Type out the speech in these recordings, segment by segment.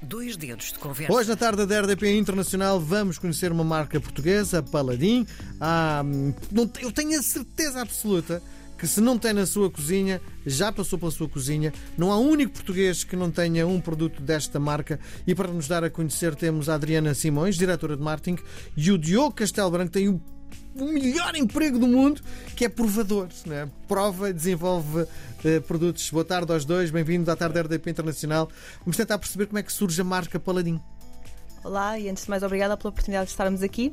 Dois dedos de conversa. Hoje, na tarde da RDP Internacional, vamos conhecer uma marca portuguesa, Paladin. Ah, eu tenho a certeza absoluta que se não tem na sua cozinha, já passou pela sua cozinha. Não há um único português que não tenha um produto desta marca. E para nos dar a conhecer, temos a Adriana Simões, diretora de marketing, e o Diogo Castelo Branco tem o o melhor emprego do mundo, que é provador. Né? Prova, desenvolve uh, produtos. Boa tarde aos dois, bem-vindo à tarde RDP Internacional. Vamos tentar perceber como é que surge a marca Paladin. Olá e antes de mais obrigada pela oportunidade de estarmos aqui.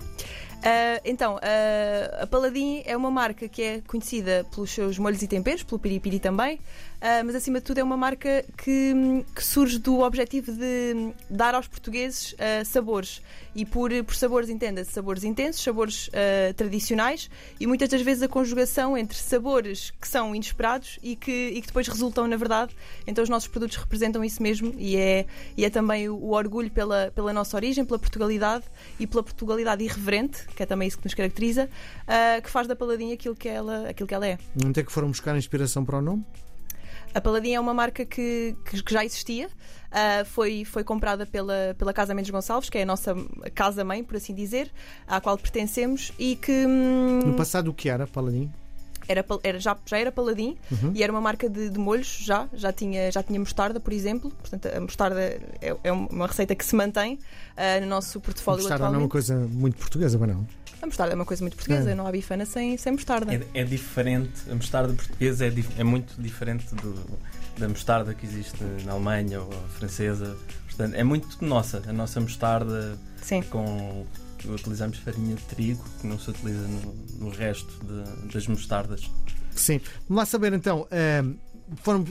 Uh, então, uh, a Paladin é uma marca que é conhecida pelos seus molhos e temperos, pelo piripiri também, uh, mas acima de tudo é uma marca que, que surge do objetivo de dar aos portugueses sabores. E por, por sabores entenda-se sabores intensos, sabores tradicionais e muitas das vezes a conjugação entre sabores que são inesperados e que, e que depois resultam na verdade. Então os nossos produtos representam isso mesmo e é, e é também o, o orgulho pela, pela nossa origem, pela Portugalidade e pela Portugalidade irreverente que é também isso que nos caracteriza, uh, que faz da Paladinha aquilo que ela, aquilo que ela é. Onde é que foram buscar inspiração para o nome? A Paladinha é uma marca que, que, que já existia, uh, foi, foi comprada pela, pela Casa Mendes Gonçalves, que é a nossa casa-mãe, por assim dizer, à qual pertencemos e que. Hum, no passado, o que era Paladinha? Era, era, já, já era Paladin uhum. e era uma marca de, de, molhos já, já tinha, já tinha mostarda, por exemplo. Portanto, a mostarda é, é uma receita que se mantém uh, no nosso portfólio. A mostarda não é uma coisa muito portuguesa, mas não? A mostarda é uma coisa muito portuguesa, é. não há bifana sem, sem mostarda. É, é diferente, a mostarda portuguesa é, é muito diferente do, da mostarda que existe na Alemanha ou francesa. Portanto, é muito nossa, a nossa mostarda Sim. com utilizamos farinha de trigo, que não se utiliza no, no resto de, das mostardas. Sim. Vamos lá saber então. Uh, foram, uh,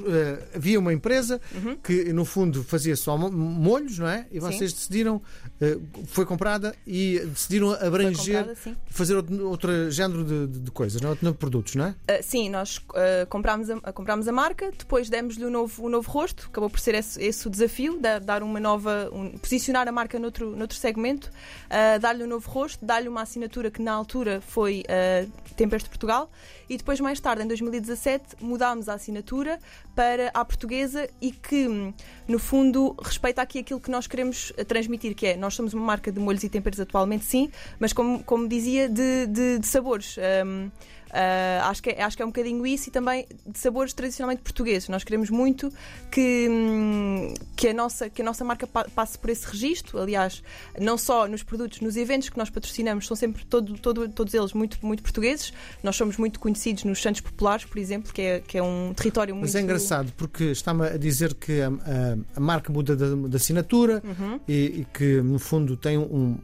havia uma empresa uhum. que no fundo fazia só molhos, não é? E vocês Sim. decidiram, uh, foi comprada e decidiram abranger, comprada, fazer outro, outro género de, de, coisas, não é? de produtos, não é? Uh, sim, nós comprámos, a, comprámos a marca, depois demos-lhe um novo, um novo rosto, acabou por ser esse, esse o desafio, dar uma nova, um, posicionar a marca noutro, noutro segmento, dar-lhe um novo rosto, dar-lhe uma assinatura que na altura foi Temperos de Portugal e depois mais tarde, em 2017, mudámos a assinatura para a portuguesa e que, no fundo, respeita aqui aquilo que nós queremos transmitir, que é nós somos uma marca de molhos e temperos atualmente, sim, mas como, como dizia, de, de, de sabores. Um, Uh, acho, que é, acho que é um bocadinho isso e também de sabores tradicionalmente portugueses. Nós queremos muito que, hum, que, a, nossa, que a nossa marca passe por esse registro. Aliás, não só nos produtos, nos eventos que nós patrocinamos, são sempre todo, todo, todos eles muito, muito portugueses. Nós somos muito conhecidos nos Santos Populares, por exemplo, que é, que é um território muito. Mas é engraçado porque está-me a dizer que a, a, a marca muda da, assinatura uhum. e, e que, no fundo, tem um,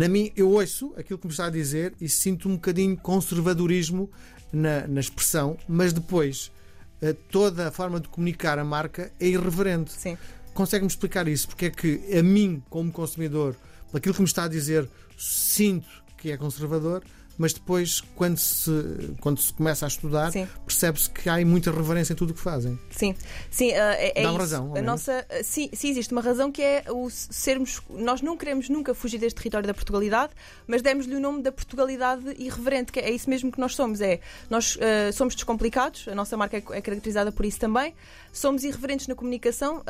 na mim, eu ouço aquilo que me está a dizer e sinto um bocadinho conservadorismo na, na expressão, mas depois eh, toda a forma de comunicar a marca é irreverente. Sim. Consegue-me explicar isso? Porque é que a mim, como consumidor, aquilo que me está a dizer, sinto que é conservador, mas depois, quando se, quando se começa a estudar, percebe-se que há muita reverência em tudo o que fazem. Sim, sim, uh, é, é Dá razão. A nossa, uh, sim, sim, existe uma razão que é o sermos. Nós não queremos nunca fugir deste território da Portugalidade, mas demos-lhe o nome da Portugalidade irreverente, que é, é isso mesmo que nós somos. É, nós uh, somos descomplicados, a nossa marca é, é, caracterizada por isso também. Somos irreverentes na comunicação.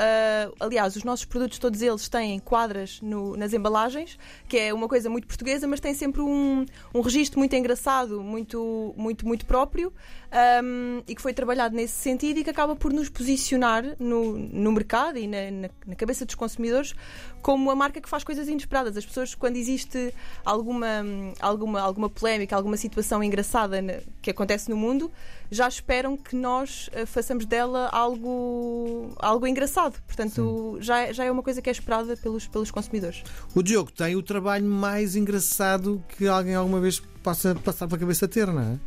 aliás, os nossos produtos, todos eles, têm quadras no, nas embalagens, que é uma coisa muito portuguesa, mas tem sempre um, um registro muito engraçado, muito, muito, muito próprio um, e que foi trabalhado nesse sentido e que acaba por nos posicionar no, no mercado e na, na, na, cabeça dos consumidores como a marca que faz coisas inesperadas. As pessoas, quando existe alguma, alguma, alguma polémica, alguma situação engraçada que acontece no mundo, já esperam que nós uh, façamos dela algo, algo engraçado. Portanto, já, já é uma coisa que é esperada pelos, pelos consumidores. O Diogo tem o trabalho mais engraçado que alguém alguma vez possa passar pela cabeça ter, não é?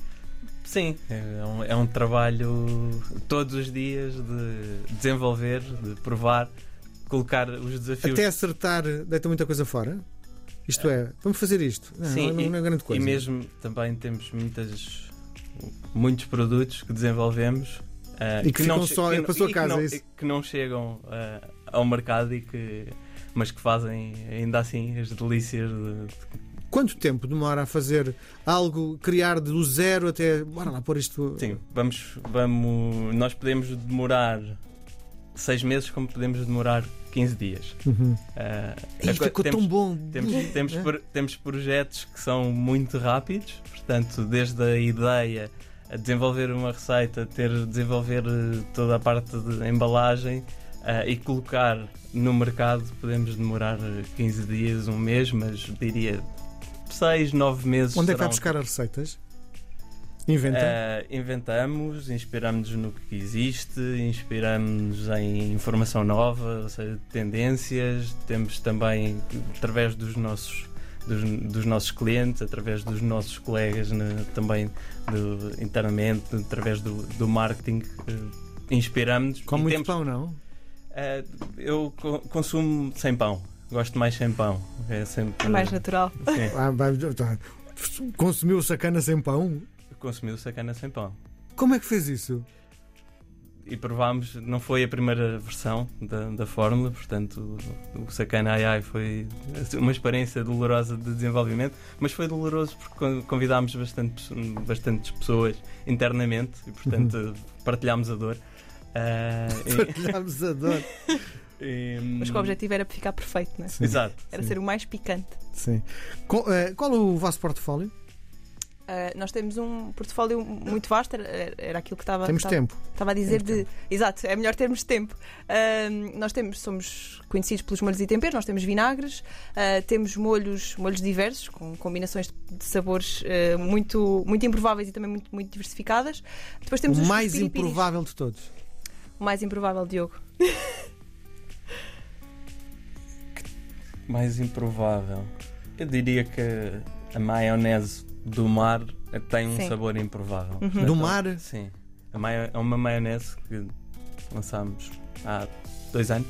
Sim, é um, é um trabalho todos os dias de desenvolver, de provar, colocar os desafios. Até acertar, deita muita coisa fora? Isto é, vamos fazer isto. Não, Sim, não, é grande coisa. E mesmo também temos muitas, muitos produtos que desenvolvemos uh, e que, que não só que, para a sua casa. Que não, que não chegam uh, ao mercado e que mas que fazem ainda assim as delícias de, de Quanto tempo demora a fazer algo, criar do zero até. Bora lá pôr isto. Sim, vamos, vamos. Nós podemos demorar seis meses, como podemos demorar 15 dias. Uhum. Uh, e ficou temos, tão bom. Temos, temos, é? temos projetos que são muito rápidos, portanto, desde a ideia a desenvolver uma receita, ter desenvolver eh, toda a parte de embalagem uh, e colocar no mercado, podemos demorar 15 dias, um mês, mas diria 6, 9 meses. Onde é que vai buscar as receitas? Inventa? Uh, inventamos, inspiramos-nos no que existe, inspiramos em informação nova, ou seja, tendências. Temos também, através dos nossos, dos, dos nossos clientes, através dos nossos colegas né, também do, internamente, através do, do marketing, uh, inspiramos-nos. Com muito temos, pão, não? Uh, eu consumo sem pão. Gosto mais sem pão. É, sempre, é mais natural. Ah, consumiu sacana sem pão? Consumiu sacana sem pão. Como é que fez isso? E provámos, não foi a primeira versão da, da fórmula, portanto, o, o Sacana Ai Ai foi uma experiência dolorosa de desenvolvimento, mas foi doloroso porque convidámos bastante, bastantes pessoas internamente e, portanto, uhum. partilhámos a dor. Uh, partilhámos a dor. E... Mas o objetivo era ficar perfeito, não é? Sim. Exato. Era sim. ser o mais picante. Sim. Qual, uh, qual é o vosso portfólio? Uh, nós temos um portfólio muito vasto, era, era aquilo que estava, temos estava, tempo. estava a dizer temos de. Tempo. Exato, é melhor termos tempo. Uh, nós temos, somos conhecidos pelos molhos e temperos, nós temos vinagres, uh, temos molhos, molhos diversos, com combinações de sabores muito, muito improváveis e também muito, muito diversificadas. Depois temos o mais improvável de todos. O mais improvável, Diogo. mais improvável. Eu diria que a maionese do mar tem um sim. sabor improvável. Uhum. Do mar? Sim. É uma maionese que lançámos há dois anos.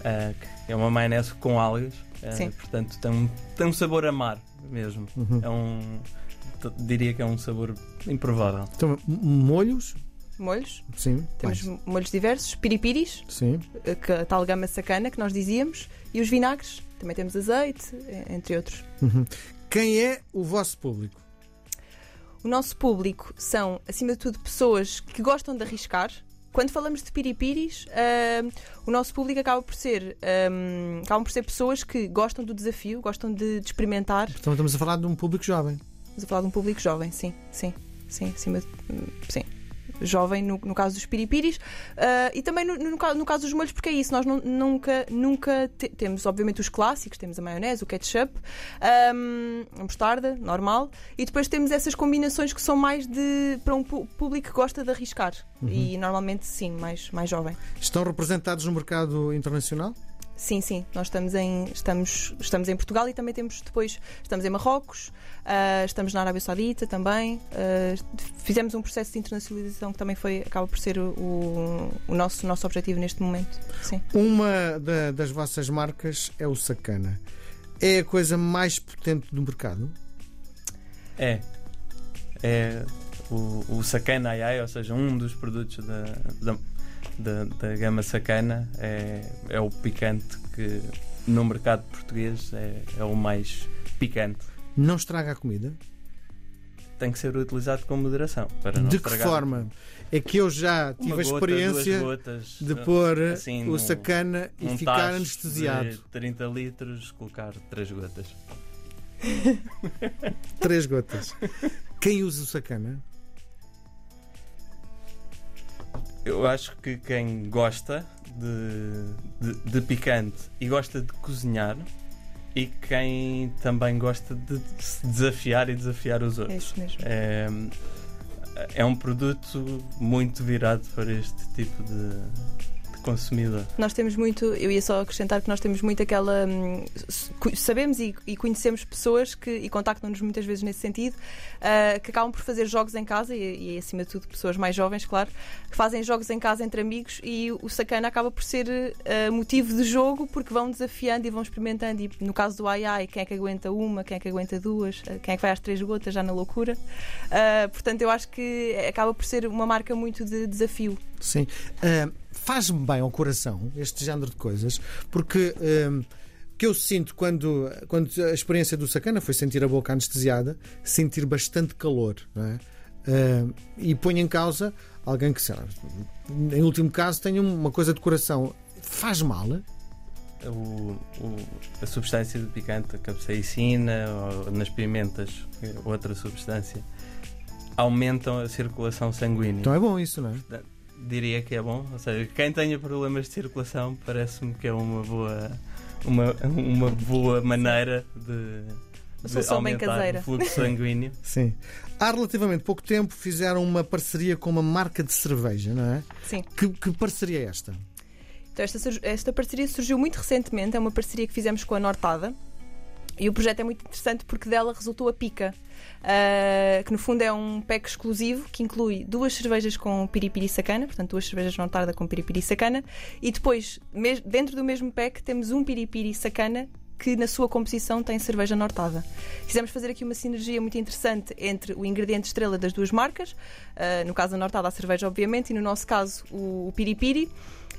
Uh, é uma maionese com algas. Uh, portanto, tem um, tem um sabor a mar mesmo. Uhum. É um. Diria que é um sabor improvável. Então, molhos? Molhos. Sim. Temos mais. molhos diversos, piripiris, Sim. Eh, que a tal gama sacana que nós dizíamos, e os vinagres. Também temos azeite, entre outros. Uhum. Quem é o vosso público? O nosso público são, acima de tudo, pessoas que gostam de arriscar. Quando falamos de piripiris, uh, o nosso público acaba por ser um, acabam por ser pessoas que gostam do desafio, gostam de, de experimentar. Então estamos a falar de um público jovem. Estamos a falar de um público jovem, sim, sim, sim, acima de, sim jovem no, no caso dos piripiris uh, e também no, no, no, caso dos molhos, porque é isso, nós não, nunca, nunca te, temos, obviamente, os clássicos, temos a maionese, o ketchup, um, a mostarda, normal, e depois temos essas combinações que são mais de para um público que gosta de arriscar uhum. e normalmente sim, mais, mais jovem. Estão representados no mercado internacional? Sim, sim, nós estamos em, estamos, estamos em Portugal e também temos depois, estamos em Marrocos, uh, estamos na Arábia Saudita também. Uh, fizemos um processo de internacionalização que também foi, acaba por ser o, o nosso, nosso objetivo neste momento. Sim. Uma da, das vossas marcas é o Sacana. É a coisa mais potente do mercado? É. É o, o Sacana AI, ou seja, um dos produtos da, da da, da gama sacana é, é o picante que no mercado português é, é o mais picante. Não estraga a comida? Tem que ser utilizado com moderação. Para não de que forma? É que eu já tive a experiência gotas, de pôr assim, o sacana e ficar anestesiado. 30 litros, colocar 3 gotas. 3 gotas. Quem usa o sacana? Eu acho que quem gosta de, de, de, picante e gosta de cozinhar e quem também gosta de se desafiar e desafiar os outros. É isso mesmo. É, é um produto muito virado para este tipo de, consumidor. Nós temos muito, eu ia só acrescentar que nós temos muito aquela. Hum, sabemos e, e, conhecemos pessoas que, e contactam-nos muitas vezes nesse sentido, uh, que acabam por fazer jogos em casa e, e, acima de tudo, pessoas mais jovens, claro, que fazem jogos em casa entre amigos e o sacana acaba por ser uh, motivo de jogo porque vão desafiando e vão experimentando. E no caso do ai ai, quem é que aguenta uma, quem é que aguenta duas, uh, quem é que vai às três gotas já na loucura. portanto, eu acho que acaba por ser uma marca muito de desafio. Sim. Uh, Faz-me bem ao coração este género de coisas, porque. Uh, que eu sinto quando, quando a experiência do sacana foi sentir a boca anestesiada, sentir bastante calor. É? Uh, e põe em causa alguém que, sei lá, em último caso, tenha uma coisa de coração. Faz mal? o, o, a substância de picante, a capsaicina ou nas pimentas, outra substância, aumentam a circulação sanguínea. Então é bom isso, não é? Diria que é bom. Ou seja, quem tenha problemas de circulação parece-me que é uma boa, uma, uma boa maneira de de aumentar o fluxo sanguíneo. Sim. Há relativamente pouco tempo fizeram uma parceria com uma marca de cerveja, não é? Sim. Que, que parceria é esta? Então, esta, esta parceria surgiu muito recentemente, é uma parceria que fizemos com a Nortada. E o projeto é muito interessante porque dela resultou a Pica, uh, que no fundo é um pack exclusivo que inclui duas cervejas com piripiri sacana, portanto duas cervejas Nortada com piripiri sacana, e depois, dentro do mesmo pack, temos um piripiri sacana que na sua composição tem cerveja nortada. Quisemos fazer aqui uma sinergia muito interessante entre o ingrediente estrela das duas marcas, uh, no caso da nortada a cerveja obviamente, e no nosso caso o, o piripiri.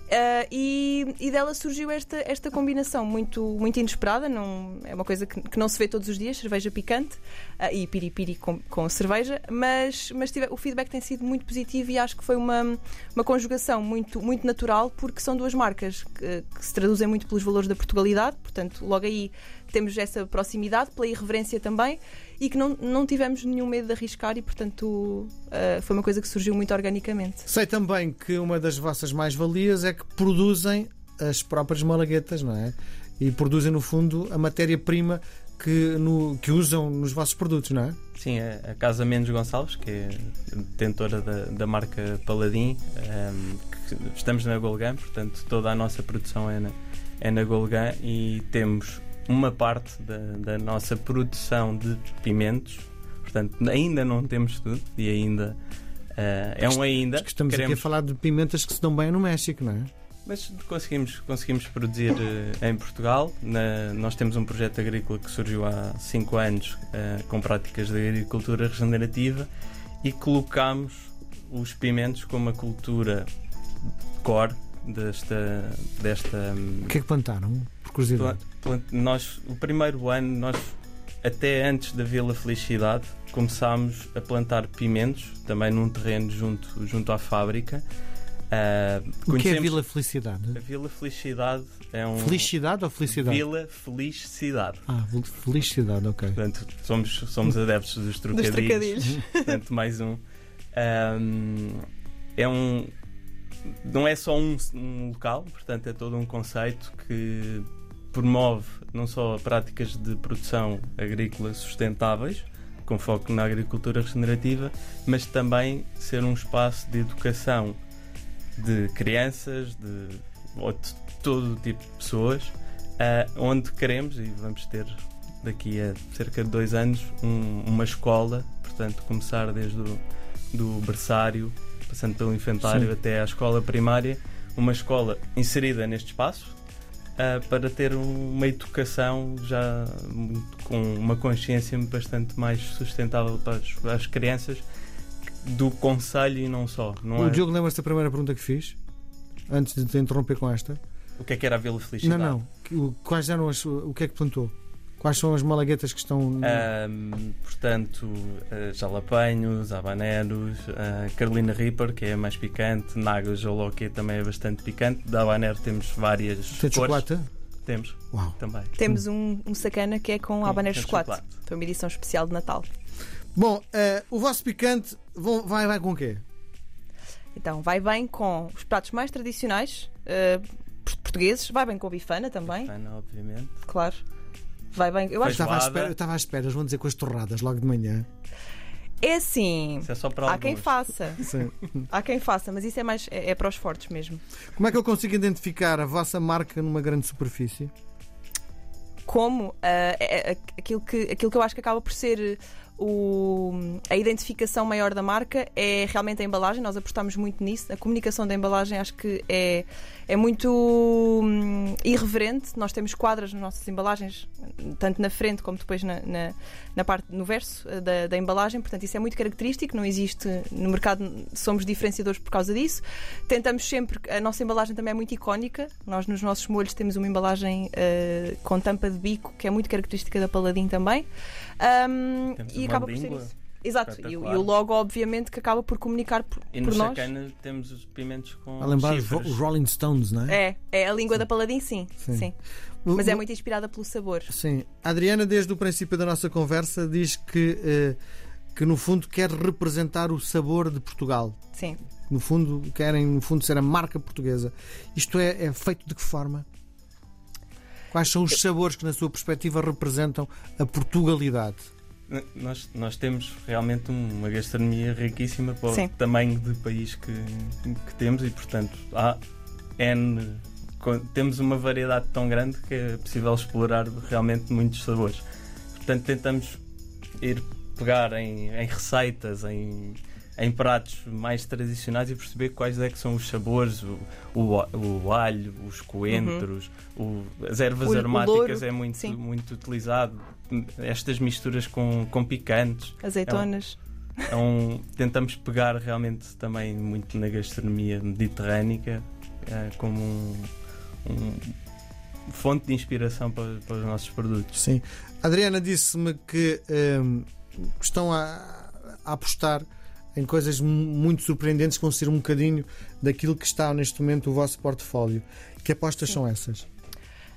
Uh, e, e, dela surgiu esta, esta combinação muito, muito inesperada, não, é uma coisa que, que não se vê todos os dias, cerveja picante uh, e piripiri com, com cerveja, mas, mas tive, o feedback tem sido muito positivo e acho que foi uma, uma conjugação muito, muito natural, porque são duas marcas que, que se traduzem muito pelos valores da Portugalidade, portanto, logo aí temos essa proximidade, pela irreverência também, e que não, não tivemos nenhum medo de arriscar e, portanto, uh, foi uma coisa que surgiu muito organicamente. Sei também que uma das vossas mais-valias é que produzem as próprias malaguetas, não é? E produzem, no fundo, a matéria-prima que, no, que usam nos vossos produtos, não é? Sim, a Casa Mendes Gonçalves, que é detentora da, da marca Paladin, um, ehm, estamos na Golgan, portanto toda a nossa produção é na, é na Golgan e temos uma parte da, da nossa produção de pimentos. Portanto, ainda não temos tudo e ainda uh, é um ainda. que estamos Queremos... aqui a falar de pimentas que se dão bem no México, não é? Mas conseguimos, conseguimos produzir uh, em Portugal. Na, nós temos um projeto agrícola que surgiu há 5 anos uh, com práticas de agricultura regenerativa e colocamos os pimentos como uma cultura core desta. desta o que é que plantaram? Por curiosidade. Nós, o primeiro ano, nós até antes da Vila Felicidade, começámos a plantar pimentos, também num terreno junto, junto à fábrica. Uh, o que é Vila Felicidade? A Vila Felicidade é um. Felicidade ou felicidade? Vila Felicidade. Ah, Felicidade, ok. Portanto, somos, somos adeptos dos trocadilhos. Dos trocadilhos. Portanto, mais um. um é um, não é só um, um, local, portanto, é todo um conceito que promove não só práticas de produção agrícola sustentáveis, com foco na agricultura regenerativa, mas também ser um espaço de educação de crianças, de, de todo tipo de pessoas, uh, onde queremos, e vamos ter daqui a cerca de dois anos, um, uma escola, portanto, começar desde o do berçário passando pelo infantário Sim. até à escola primária, uma escola inserida neste espaço uh, para ter uma educação já com uma consciência bastante mais sustentável para as, para as crianças do Conselho e não só. Não o é... Diogo lembra-se da primeira pergunta que fiz? Antes de te interromper com esta? O que é que era a Vila Felicidade? Não, não. Quais eram as, o que é que plantou? Quais são as malaguetas que estão. Um, portanto, uh, jalapenhos, habaneros, uh, Carolina Reaper, que é mais picante, Naga Joloque também é bastante picante. Da habanero temos várias. Tem chocolate? Temos. Uau. Também. Temos um, um sacana que é com habanero chocolate. chocolate. Foi uma edição especial de Natal. Bom, uh, o vosso picante vai, vai com o quê? Então, vai bem com os pratos mais tradicionais portugueses, vai bem com a bifana também. Bifana, obviamente. Claro vai bem. Eu, acho... estava, à espera, eu estava à espera, eles vão dizer com as torradas logo de manhã. É assim. Isso é só para Há alguns. quem faça. Sim. Há quem faça, mas isso é mais é, é, para os fortes mesmo. Como é que eu consigo identificar a vossa marca numa grande superfície? Como uh, é, é, aquilo, que, aquilo que eu acho que acaba por ser o, a identificação maior da marca é realmente a embalagem. Nós apostamos muito nisso. A comunicação da embalagem acho que é, é muito hum, irreverente. Nós temos quadras nas nossas embalagens, tanto na frente como depois na, na, na parte no verso eh, da, da, embalagem. Portanto, isso é muito característico. Não existe no mercado, somos diferenciadores por causa disso. Tentamos sempre. A nossa embalagem também é muito icónica. Nós, nos nossos molhos, temos uma embalagem uh, com tampa de bico que é muito característica da Paladin também. Um, e acaba por ser isso. Exato, e, e, o logo, obviamente, que acaba por comunicar por, e por no nós. Chacana temos os pimentos com. A lembrar chifres. os Rolling Stones, não é? É, é a língua sim. da Paladin, sim. sim. sim. Mas é muito inspirada pelo sabor. Sim. A Adriana, desde o princípio da nossa conversa, diz que, eh, que no fundo quer representar o sabor de Portugal. Sim. No fundo, querem no fundo ser a marca portuguesa. Isto é, é feito de que forma? Quais são os sabores que, na sua perspectiva, representam a Portugalidade? Nós, nós temos realmente uma gastronomia riquíssima para Sim. o tamanho de país que, que temos e, portanto, há N. Temos uma variedade tão grande que é possível explorar realmente muitos sabores. Portanto, tentamos ir pegar em, em receitas, em, em pratos mais tradicionais e perceber quais é que são os sabores, o, o, o alho, os coentros, uhum. o, as ervas o, aromáticas o é muito, muito utilizado. Estas misturas com, com picantes. Azeitonas. É um, é um, tentamos pegar realmente também muito na gastronomia mediterrânica é, como um, um, fonte de inspiração para, para, os nossos produtos. Sim. Adriana disse-me que um, estão a, a apostar em coisas muito surpreendentes que vão ser um bocadinho daquilo que está neste momento o vosso portfólio. Que apostas Sim. são essas?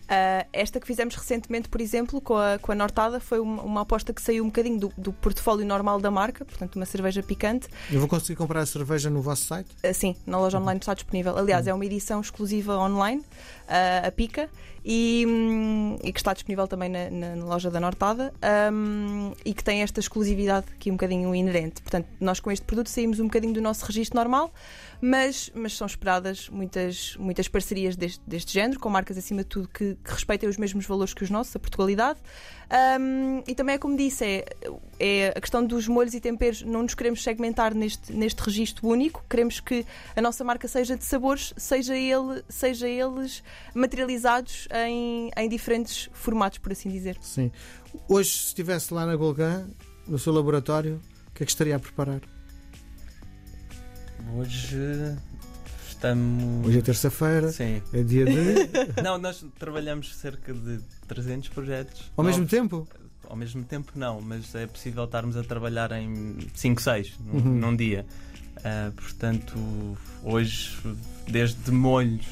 Uh, esta que fizemos recentemente, por exemplo, com a, com a Nortada, foi uma, uma aposta que saiu um bocadinho do, do, portfólio normal da marca, portanto, uma cerveja picante. Eu vou conseguir comprar a cerveja no vosso site? Uh, sim, na loja online está disponível. Aliás, é uma edição exclusiva online, uh, a Pica, e, um, e, que está disponível também na, na, na loja da Nortada um, e que tem esta exclusividade aqui um bocadinho inerente. Portanto, nós com este produto saímos um bocadinho do nosso registro normal, mas, mas são esperadas muitas, muitas parcerias deste, deste género, com marcas acima de tudo que, que respeitem os mesmos valores que os nossos, a Portugalidade. Um, e também é como disse, é, é a questão dos molhos e temperos, não nos queremos segmentar neste, neste registro único, queremos que a nossa marca seja de sabores, seja, ele, seja eles materializados em, em diferentes formatos, por assim dizer. Sim. Hoje, se estivesse lá na Golgan, no seu laboratório, o que é que estaria a preparar? Hoje estamos. Hoje é terça-feira. Sim. É dia de. não, nós trabalhamos cerca de 300 projetos. Ao novos. mesmo tempo? Ao mesmo tempo, não, mas é possível estarmos a trabalhar em 5, 6 num, uhum. num dia. Uh, portanto, hoje, desde molhos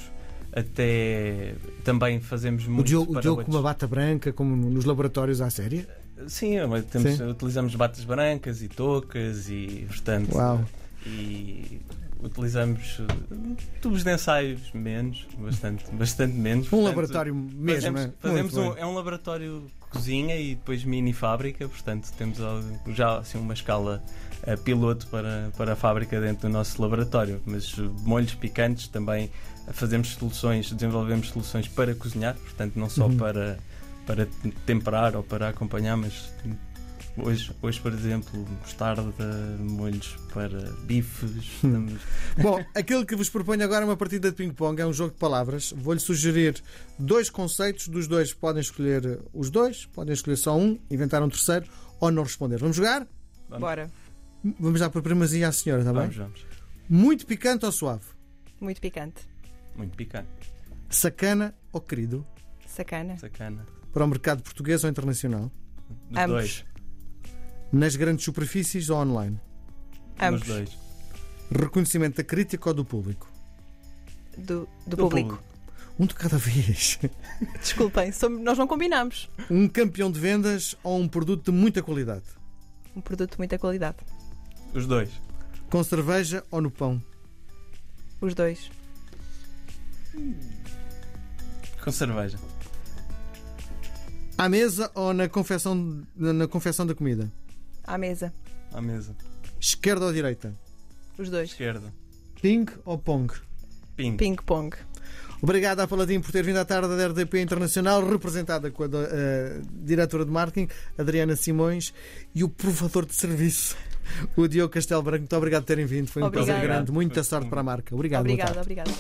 até também fazemos muito. O Diogo, o Diogo com uma bata branca, como nos laboratórios à série? Sim, temos, Sim, utilizamos batas brancas e toucas e portanto. Uau. E utilizamos tubos de ensaios menos, bastante, bastante menos. Um portanto, laboratório mesmo. Fazemos, é? fazemos um, é um laboratório cozinha e depois mini fábrica, portanto temos já assim uma escala uh, piloto para, para a fábrica dentro do nosso laboratório. Mas uh, molhos picantes também fazemos soluções, desenvolvemos soluções para cozinhar, portanto não só uhum. para, para temperar ou para acompanhar, mas Hoje, hoje, por exemplo, mostarda, molhos para bifes. Estamos... Bom, aquilo que vos proponho agora é uma partida de ping-pong, é um jogo de palavras. Vou-lhe sugerir dois conceitos, dos dois podem escolher os dois, podem escolher só um, inventar um terceiro ou não responder. Vamos jogar? Vamos. Bora. Vamos dar para a primazia à senhora, está vamos, bem? Vamos. Muito picante ou suave? Muito picante. Muito picante. Sacana ou querido? Sacana. Sacana. Para o mercado português ou internacional? Dos Ambos. dois. Nas grandes superfícies ou online? Ambos. Nos dois. Reconhecimento da crítica ou do público? Do, do, do público. público. Um de cada vez. Desculpem, somos, nós não combinamos. Um campeão de vendas ou um produto de muita qualidade? Um produto de muita qualidade. Os dois. Com cerveja ou no pão? Os dois. Com cerveja. À mesa ou na confecção, na confecção da comida? À mesa. À mesa. Esquerda ou direita? Os dois. Esquerda. Ping ou pong? Ping. Ping pong. Obrigado à Paladin por ter vindo à tarde da RDP Internacional, representada com a, a, diretora de marketing, Adriana Simões, e o provador de serviço, o Diogo Castelo Branco. Muito obrigado por terem vindo. Foi um prazer grande. Muita sorte para a marca. Obrigado. Obrigado, obrigado.